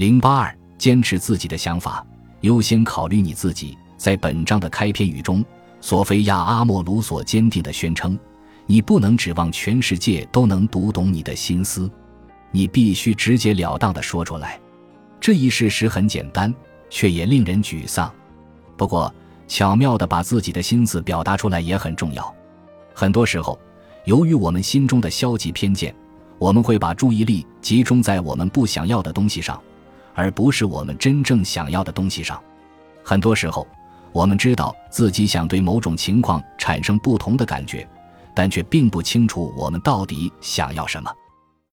零八二，坚持自己的想法，优先考虑你自己。在本章的开篇语中，索菲亚·阿莫鲁所坚定地宣称：“你不能指望全世界都能读懂你的心思，你必须直截了当地说出来。”这一事实很简单，却也令人沮丧。不过，巧妙地把自己的心思表达出来也很重要。很多时候，由于我们心中的消极偏见，我们会把注意力集中在我们不想要的东西上，而不是我们真正想要的东西上。很多时候，我们知道自己想对某种情况产生不同的感觉，但却并不清楚我们到底想要什么。